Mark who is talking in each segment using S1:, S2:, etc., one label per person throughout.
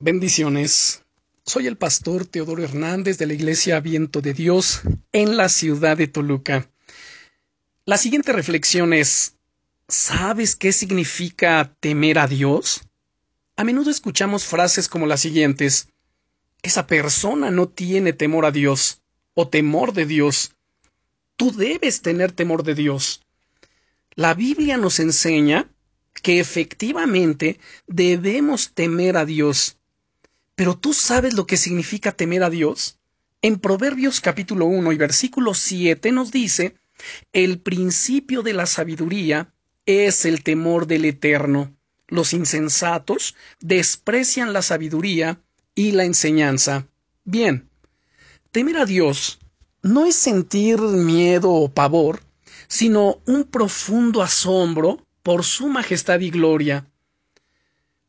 S1: Bendiciones. Soy el pastor Teodoro Hernández de la Iglesia Viento de Dios en la ciudad de Toluca. La siguiente reflexión es ¿Sabes qué significa temer a Dios? A menudo escuchamos frases como las siguientes Esa persona no tiene temor a Dios o temor de Dios. Tú debes tener temor de Dios. La Biblia nos enseña que efectivamente debemos temer a Dios pero tú sabes lo que significa temer a Dios. En Proverbios capítulo 1 y versículo 7 nos dice, el principio de la sabiduría es el temor del Eterno. Los insensatos desprecian la sabiduría y la enseñanza. Bien, temer a Dios no es sentir miedo o pavor, sino un profundo asombro por su majestad y gloria.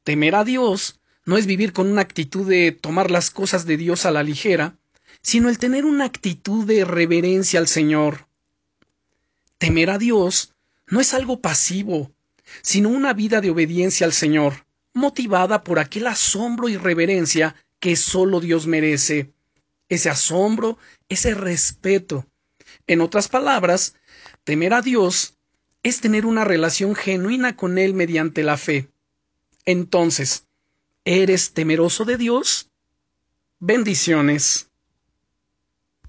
S1: Temer a Dios no es vivir con una actitud de tomar las cosas de Dios a la ligera, sino el tener una actitud de reverencia al Señor. Temer a Dios no es algo pasivo, sino una vida de obediencia al Señor, motivada por aquel asombro y reverencia que solo Dios merece. Ese asombro, ese respeto. En otras palabras, temer a Dios es tener una relación genuina con Él mediante la fe. Entonces, ¿Eres temeroso de Dios? Bendiciones.